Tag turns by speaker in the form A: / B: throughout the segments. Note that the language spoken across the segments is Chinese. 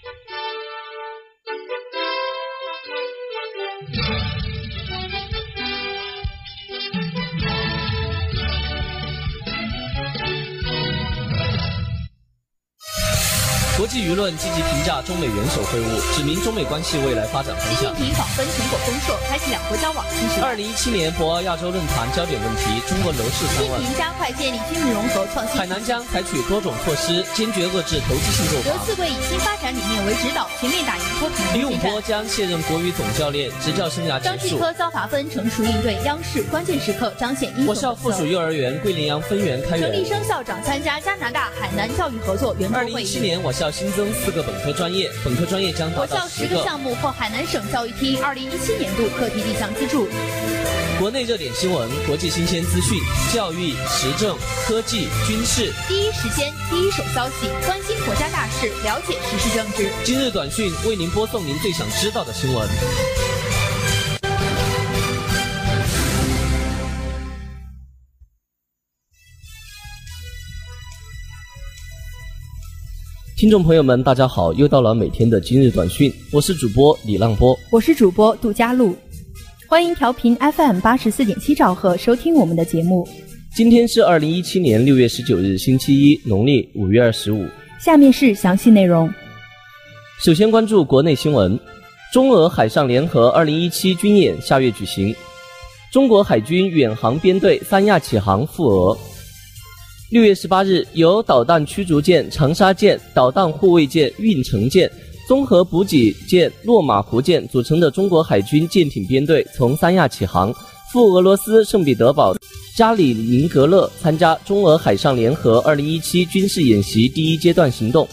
A: Thank you. 国际舆论积极评价中美元首会晤，指明中美关系未来发展方向
B: 习近
A: 向。
B: 平访芬成果丰硕，开启两国交往新时代。
A: 二零一七年博鳌亚洲论坛焦点问题：中国楼市
B: 习近。平加快建立军民融合创新
A: 海。南将采取多种措施，坚决遏制投机性购房。
B: 刘四贵以新发展理念为指导，全面打赢脱贫
A: 李永。波将卸任国羽总教练，执教生涯
B: 张继。科遭罚分成熟应对央视，关键时刻彰显英雄
A: 我校附属幼儿园桂林阳分园开
B: 陈立。生校长参加加拿大海南教育合作圆桌
A: 二零
B: 会议。
A: 一七年，我校新增四个本科专业，本科专业将达到十个。
B: 十个项目获海南省教育厅二零一七年度课题立项资助。
A: 国内热点新闻、国际新鲜资讯、教育、时政、科技、军事。
B: 第一时间、第一手消息，关心国家大事，了解时事政治。
A: 今日短讯为您播送您最想知道的新闻。听众朋友们，大家好，又到了每天的今日短讯，我是主播李浪波。
B: 我是主播杜佳璐，欢迎调频 FM 八十四点七兆赫收听我们的节目。
A: 今天是二零一七年六月十九日，星期一，农历五月二十五。
B: 下面是详细内容。
A: 首先关注国内新闻，中俄海上联合二零一七军演下月举行，中国海军远航编队三亚启航赴俄。六月十八日，由导弹驱逐舰长沙舰、导弹护卫舰运城舰、综合补给舰洛马湖舰组成的中国海军舰艇编队从三亚启航，赴俄罗斯圣彼得堡加里宁格勒参加中俄海上联合二零一七军事演习第一阶段行动。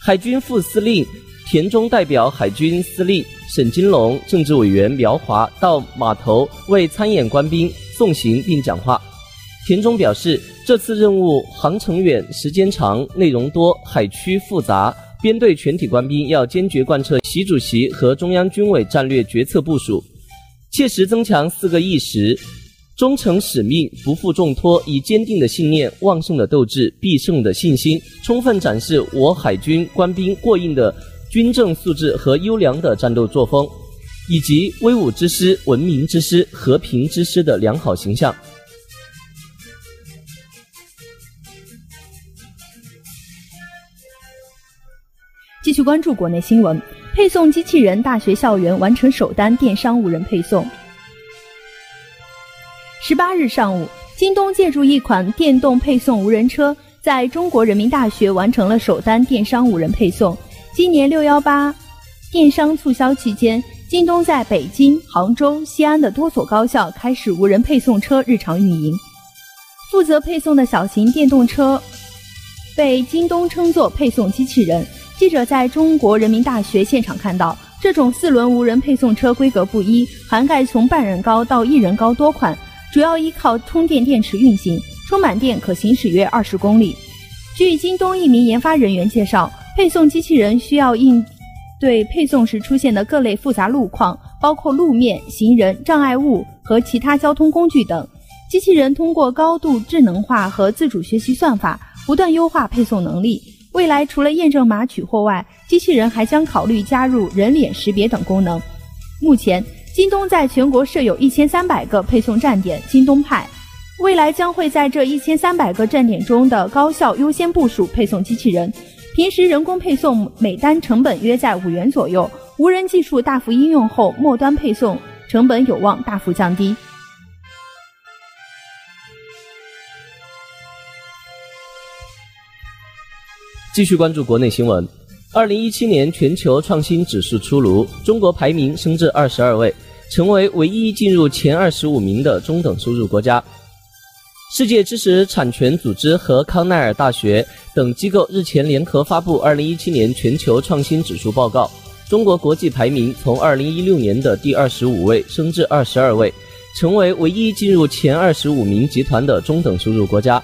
A: 海军副司令田中代表海军司令沈金龙、政治委员苗华到码头为参演官兵送行并讲话。田中表示，这次任务航程远、时间长、内容多、海区复杂，编队全体官兵要坚决贯彻习主席和中央军委战略决策部署，切实增强四个意识。忠诚使命，不负重托，以坚定的信念、旺盛的斗志、必胜的信心，充分展示我海军官兵过硬的军政素质和优良的战斗作风，以及威武之师、文明之师、和平之师的良好形象。
B: 续关注国内新闻，配送机器人大学校园完成首单电商无人配送。十八日上午，京东借助一款电动配送无人车，在中国人民大学完成了首单电商无人配送。今年六幺八电商促销期间，京东在北京、杭州、西安的多所高校开始无人配送车日常运营。负责配送的小型电动车被京东称作配送机器人。记者在中国人民大学现场看到，这种四轮无人配送车规格不一，涵盖从半人高到一人高多款，主要依靠充电电池运行，充满电可行驶约二十公里。据京东一名研发人员介绍，配送机器人需要应对配送时出现的各类复杂路况，包括路面、行人、障碍物和其他交通工具等。机器人通过高度智能化和自主学习算法，不断优化配送能力。未来除了验证码取货外，机器人还将考虑加入人脸识别等功能。目前，京东在全国设有一千三百个配送站点“京东派”，未来将会在这一千三百个站点中的高效优先部署配送机器人。平时人工配送每单成本约在五元左右，无人技术大幅应用后，末端配送成本有望大幅降低。
A: 继续关注国内新闻。二零一七年全球创新指数出炉，中国排名升至二十二位，成为唯一进入前二十五名的中等收入国家。世界知识产权组织和康奈尔大学等机构日前联合发布二零一七年全球创新指数报告，中国国际排名从二零一六年的第二十五位升至二十二位，成为唯一进入前二十五名集团的中等收入国家。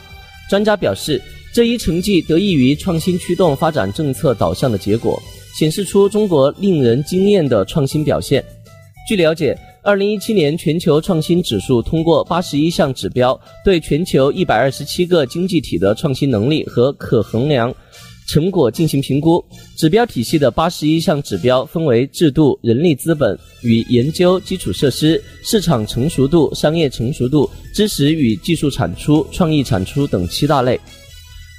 A: 专家表示，这一成绩得益于创新驱动发展政策导向的结果，显示出中国令人惊艳的创新表现。据了解，二零一七年全球创新指数通过八十一项指标，对全球一百二十七个经济体的创新能力和可衡量成果进行评估。指标体系的八十一项指标分为制度、人力资本与研究基础设施、市场成熟度、商业成熟度、知识与技术产出、创意产出等七大类。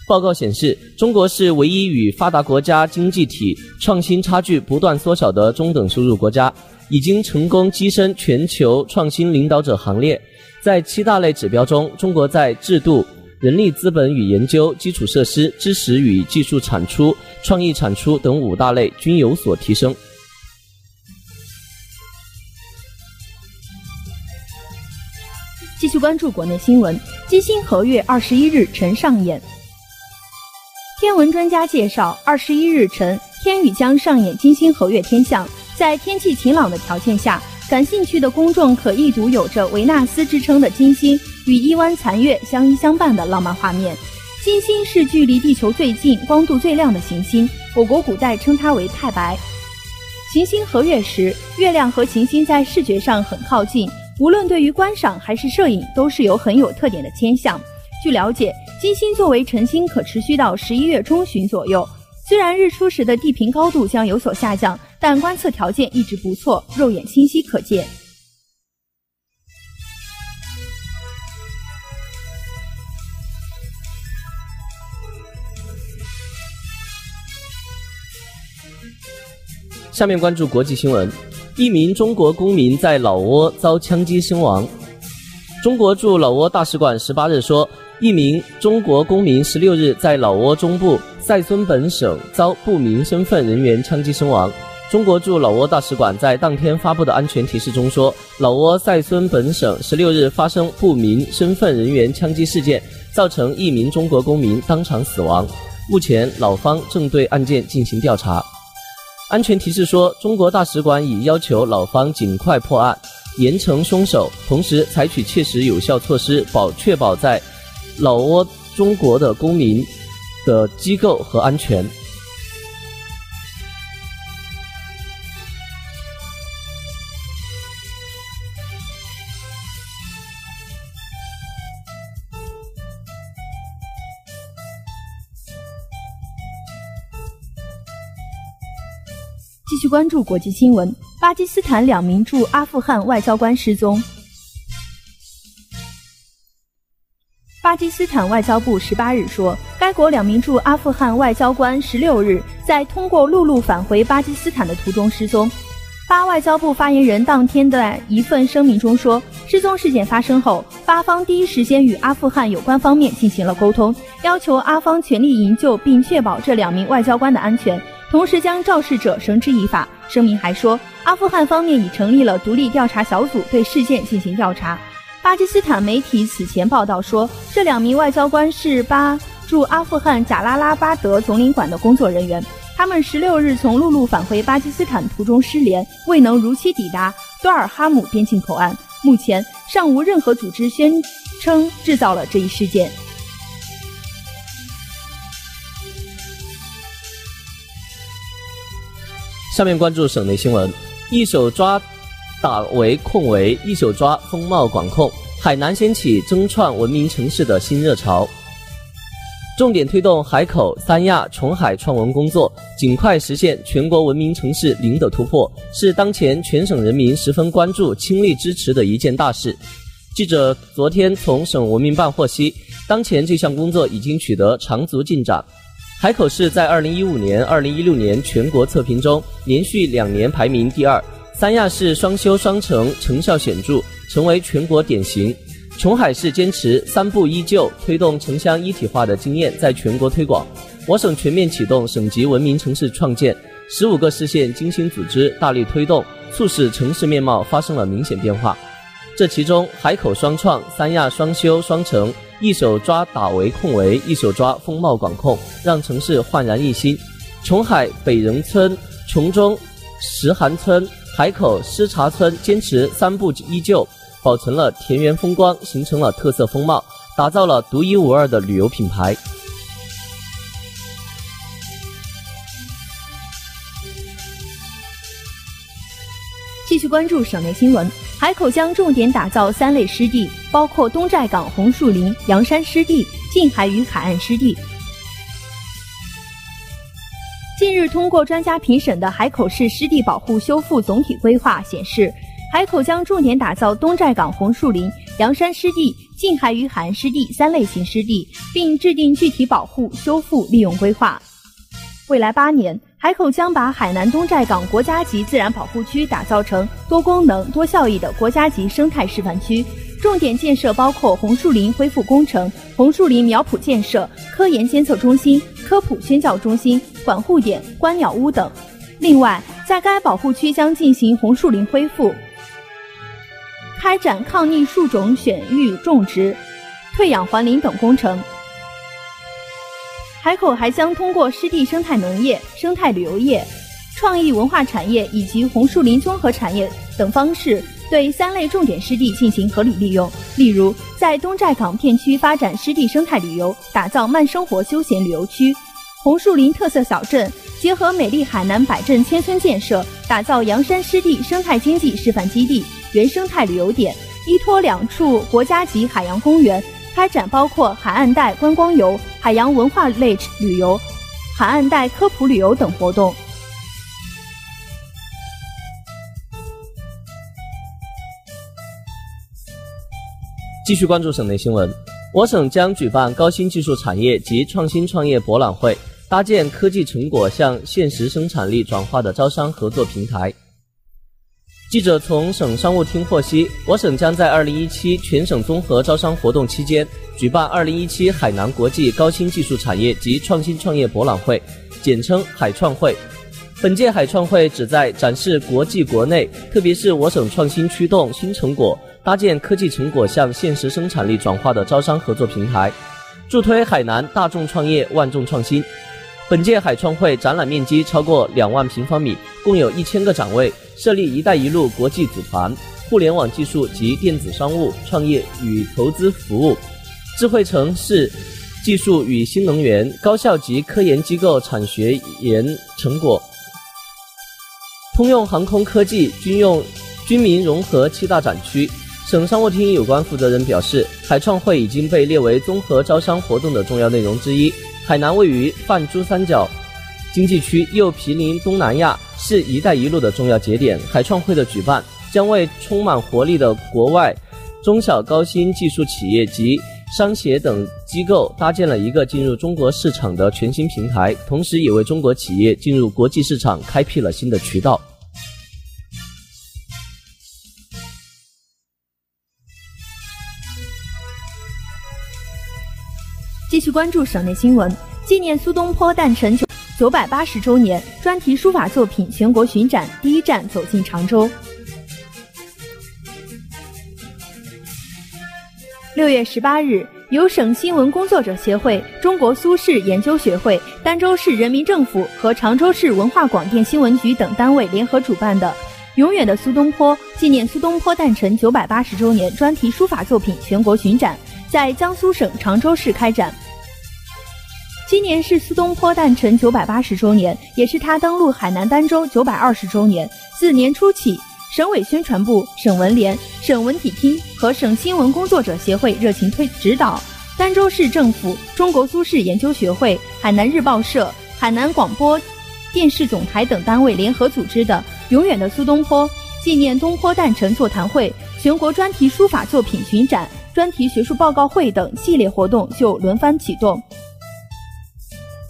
A: 报告显示，中国是唯一与发达国家经济体创新差距不断缩小的中等收入国家，已经成功跻身全球创新领导者行列。在七大类指标中，中国在制度、人力资本与研究、基础设施、知识与技术产出、创意产出等五大类均有所提升。
B: 继续关注国内新闻，金星合月二十一日晨上演。天文专家介绍，二十一日晨，天宇将上演金星合月天象。在天气晴朗的条件下，感兴趣的公众可一睹有着维纳斯之称的金星与一弯残月相依相伴的浪漫画面。金星是距离地球最近、光度最亮的行星，我国古代称它为太白。行星合月时，月亮和行星在视觉上很靠近，无论对于观赏还是摄影，都是有很有特点的天象。据了解。金星作为晨星，可持续到十一月中旬左右。虽然日出时的地平高度将有所下降，但观测条件一直不错，肉眼清晰可见。
A: 下面关注国际新闻：一名中国公民在老挝遭枪击身亡。中国驻老挝大使馆十八日说。一名中国公民十六日在老挝中部塞孙本省遭不明身份人员枪击身亡。中国驻老挝大使馆在当天发布的安全提示中说，老挝塞孙本省十六日发生不明身份人员枪击事件，造成一名中国公民当场死亡。目前，老方正对案件进行调查。安全提示说，中国大使馆已要求老方尽快破案，严惩凶手，同时采取切实有效措施，保确保在。老挝中国的公民的机构和安全。
B: 继续关注国际新闻：巴基斯坦两名驻阿富汗外交官失踪。巴基斯坦外交部十八日说，该国两名驻阿富汗外交官十六日在通过陆路返回巴基斯坦的途中失踪。巴外交部发言人当天的一份声明中说，失踪事件发生后，巴方第一时间与阿富汗有关方面进行了沟通，要求阿方全力营救并确保这两名外交官的安全，同时将肇事者绳之以法。声明还说，阿富汗方面已成立了独立调查小组，对事件进行调查。巴基斯坦媒体此前报道说，这两名外交官是巴驻阿富汗贾拉拉巴德总领馆的工作人员。他们十六日从陆路返回巴基斯坦途中失联，未能如期抵达多尔哈姆边境口岸。目前尚无任何组织宣称制造了这一事件。
A: 下面关注省内新闻，一手抓。打围控围，一手抓风貌管控。海南掀起争创文明城市的新热潮，重点推动海口、三亚、琼海创文工作，尽快实现全国文明城市零的突破，是当前全省人民十分关注、倾力支持的一件大事。记者昨天从省文明办获悉，当前这项工作已经取得长足进展。海口市在二零一五年、二零一六年全国测评中连续两年排名第二。三亚市双修双城成效显著，成为全国典型。琼海市坚持三步一旧，推动城乡一体化的经验在全国推广。我省全面启动省级文明城市创建，十五个市县精心组织，大力推动，促使城市面貌发生了明显变化。这其中，海口双创、三亚双修双城，一手抓打围控围，一手抓风貌管控，让城市焕然一新。琼海北仁村、琼中石涵村。海口施茶村坚持三步依旧，保存了田园风光，形成了特色风貌，打造了独一无二的旅游品牌。
B: 继续关注省内新闻，海口将重点打造三类湿地，包括东寨港红树林、阳山湿地、近海与海岸湿地。近日通过专家评审的海口市湿地保护修复总体规划显示，海口将重点打造东寨港红树林、阳山湿地、近海与海岸湿地三类型湿地，并制定具体保护、修复、利用规划。未来八年，海口将把海南东寨港国家级自然保护区打造成多功能、多效益的国家级生态示范区。重点建设包括红树林恢复工程、红树林苗圃建设、科研监测中心、科普宣教中心、管护点、观鸟屋等。另外，在该保护区将进行红树林恢复，开展抗逆树种选育种植、退养还林等工程。海口还将通过湿地生态农业、生态旅游业、创意文化产业以及红树林综合产业等方式。对三类重点湿地进行合理利用，例如在东寨港片区发展湿地生态旅游，打造慢生活休闲旅游区；红树林特色小镇结合美丽海南百镇千村建设，打造阳山湿地生态经济示范基地、原生态旅游点。依托两处国家级海洋公园，开展包括海岸带观光游、海洋文化类旅游、海岸带科普旅游等活动。
A: 继续关注省内新闻，我省将举办高新技术产业及创新创业博览会，搭建科技成果向现实生产力转化的招商合作平台。记者从省商务厅获悉，我省将在二零一七全省综合招商活动期间，举办二零一七海南国际高新技术产业及创新创业博览会，简称海创会。本届海创会旨在展示国际国内，特别是我省创新驱动新成果。搭建科技成果向现实生产力转化的招商合作平台，助推海南大众创业、万众创新。本届海创会展览面积超过两万平方米，共有一千个展位，设立“一带一路”国际组团、互联网技术及电子商务创业与投资服务、智慧城市技术与新能源、高校级科研机构产学研成果、通用航空科技、军用军民融合七大展区。省商务厅有关负责人表示，海创会已经被列为综合招商活动的重要内容之一。海南位于泛珠三角经济区，又毗邻东南亚，是一带一路的重要节点。海创会的举办将为充满活力的国外中小高新技术企业及商协等机构搭建了一个进入中国市场的全新平台，同时也为中国企业进入国际市场开辟了新的渠道。
B: 续关注省内新闻，纪念苏东坡诞辰九九百八十周年专题书法作品全国巡展第一站走进常州。六月十八日，由省新闻工作者协会、中国苏轼研究学会、儋州市人民政府和常州市文化广电新闻局等单位联合主办的“永远的苏东坡”纪念苏东坡诞辰九百八十周年专题书法作品全国巡展，在江苏省常州市开展。今年是苏东坡诞辰九百八十周年，也是他登陆海南儋州九百二十周年。自年初起，省委宣传部、省文联、省文体厅和省新闻工作者协会热情推指导，儋州市政府、中国苏轼研究学会、海南日报社、海南广播电视总台等单位联合组织的“永远的苏东坡”纪念东坡诞辰座谈会、全国专题书法作品巡展、专题学术报告会等系列活动就轮番启动。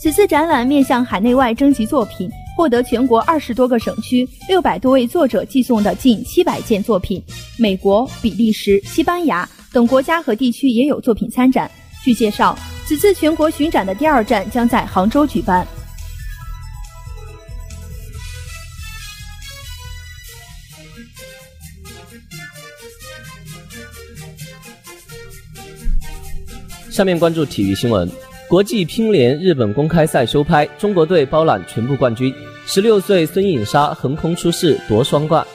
B: 此次展览面向海内外征集作品，获得全国二十多个省区六百多位作者寄送的近七百件作品。美国、比利时、西班牙等国家和地区也有作品参展。据介绍，此次全国巡展的第二站将在杭州举办。
A: 下面关注体育新闻。国际乒联日本公开赛收拍，中国队包揽全部冠军。十六岁孙颖莎横空出世夺双冠。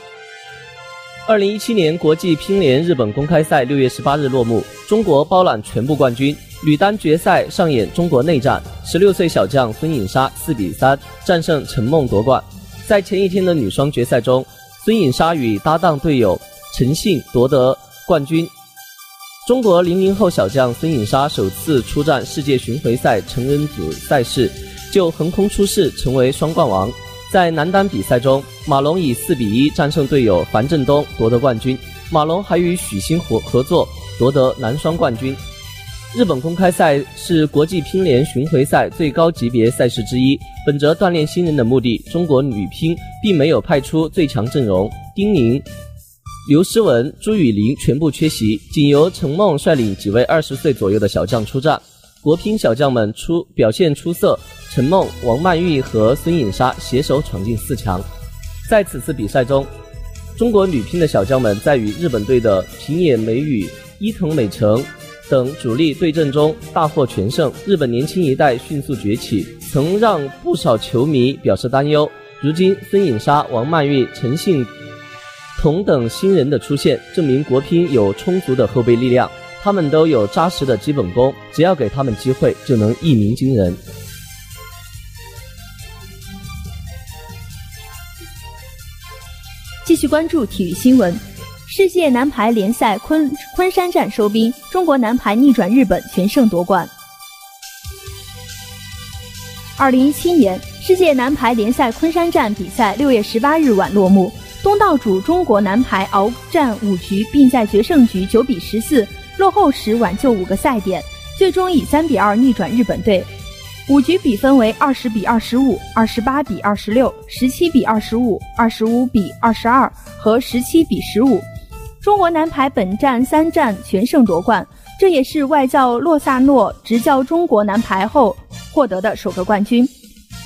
A: 二零一七年国际乒联日本公开赛六月十八日落幕，中国包揽全部冠军。女单决赛上演中国内战，十六岁小将孙颖莎四比三战胜陈梦夺冠。在前一天的女双决赛中，孙颖莎与搭档队友陈信夺得冠军。中国零零后小将孙颖莎首次出战世界巡回赛成人组赛事，就横空出世，成为双冠王。在男单比赛中，马龙以四比一战胜队友樊振东，夺得冠军。马龙还与许昕合合作夺得男双冠军。日本公开赛是国际乒联巡回赛最高级别赛事之一。本着锻炼新人的目的，中国女乒并没有派出最强阵容，丁宁、刘诗雯、朱雨玲全部缺席，仅由陈梦率领几位二十岁左右的小将出战。国乒小将们出表现出色，陈梦、王曼玉和孙颖莎携手闯进四强。在此次比赛中，中国女乒的小将们在与日本队的平野美宇、伊藤美诚。等主力对阵中大获全胜，日本年轻一代迅速崛起，曾让不少球迷表示担忧。如今孙颖莎、王曼玉、陈幸同等新人的出现，证明国乒有充足的后备力量，他们都有扎实的基本功，只要给他们机会，就能一鸣惊人。
B: 继续关注体育新闻。世界男排联赛昆昆山站收兵，中国男排逆转日本，全胜夺冠。二零一七年世界男排联赛昆山站比赛六月十八日晚落幕，东道主中国男排鏖战五局，并在决胜局九比十四落后时挽救五个赛点，最终以三比二逆转日本队。五局比分为二十比二十五、二十八比二十六、十七比二十五、二十五比二十二和十七比十五。中国男排本战三战全胜夺冠，这也是外教洛萨诺执教中国男排后获得的首个冠军。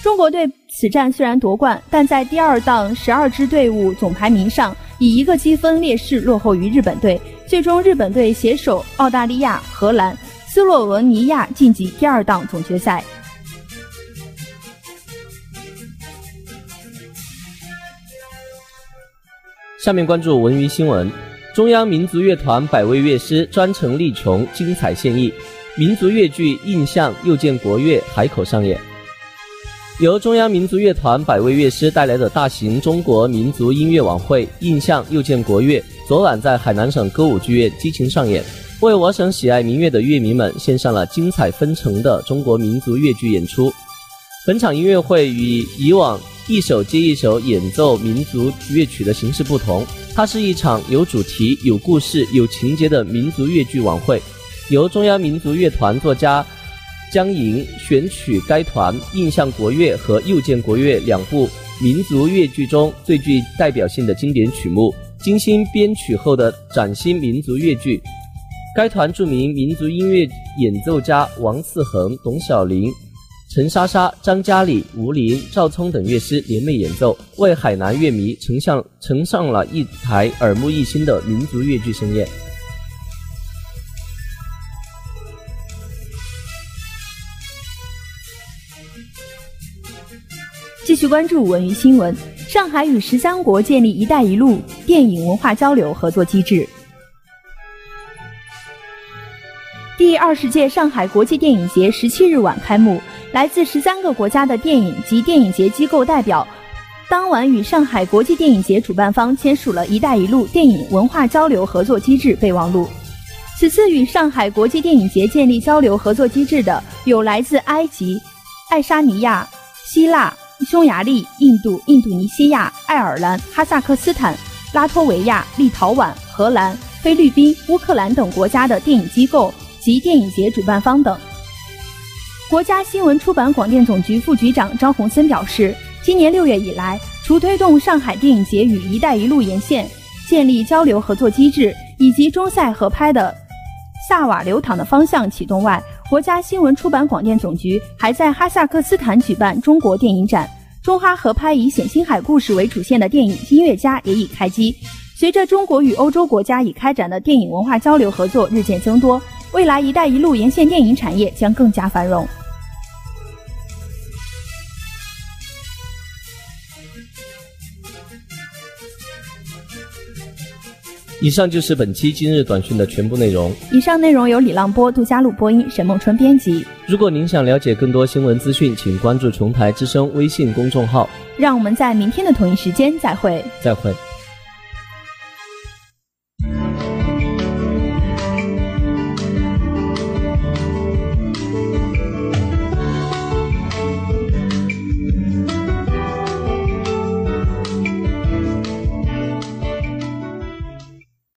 B: 中国队此战虽然夺冠，但在第二档十二支队伍总排名上以一个积分劣势落后于日本队。最终，日本队携手澳大利亚、荷兰、斯洛文尼亚晋级第二档总决赛。
A: 下面关注文娱新闻。中央民族乐团百位乐师专程力穷，精彩献艺。民族乐剧《印象又见国乐》海口上演。由中央民族乐团百位乐师带来的大型中国民族音乐晚会《印象又见国乐》昨晚在海南省歌舞剧院激情上演，为我省喜爱民乐的乐迷们献上了精彩纷呈的中国民族乐剧演出。本场音乐会与以往一首接一首演奏民族乐曲的形式不同。它是一场有主题、有故事、有情节的民族乐剧晚会，由中央民族乐团作家江莹选取该团印象国乐和又见国乐两部民族乐剧中最具代表性的经典曲目，精心编曲后的崭新民族乐剧。该团著名民族音乐演奏家王嗣恒、董小玲。陈莎莎、张嘉里、吴林、赵聪等乐师联袂演奏，为海南乐迷呈上呈上了一台耳目一新的民族乐剧盛宴。
B: 继续关注文娱新闻：上海与十三国建立“一带一路”电影文化交流合作机制。第二十届上海国际电影节十七日晚开幕。来自十三个国家的电影及电影节机构代表，当晚与上海国际电影节主办方签署了一带一路电影文化交流合作机制备忘录。此次与上海国际电影节建立交流合作机制的有来自埃及、爱沙尼亚、希腊、匈牙利、印度、印度尼西亚、爱尔兰、哈萨克斯坦、拉脱维亚、立陶宛、荷兰、菲律宾、乌克兰等国家的电影机构及电影节主办方等。国家新闻出版广电总局副局长张洪森表示，今年六月以来，除推动上海电影节与“一带一路”沿线建立交流合作机制，以及中塞合拍的萨瓦流淌的方向启动外，国家新闻出版广电总局还在哈萨克斯坦举办中国电影展。中哈合拍以冼星海故事为主线的电影《音乐家》也已开机。随着中国与欧洲国家已开展的电影文化交流合作日渐增多，未来“一带一路”沿线电影产业将更加繁荣。
A: 以上就是本期今日短讯的全部内容。
B: 以上内容由李浪波、杜佳璐播音，沈梦春编辑。
A: 如果您想了解更多新闻资讯，请关注琼台之声微信公众号。
B: 让我们在明天的同一时间再会。
A: 再会。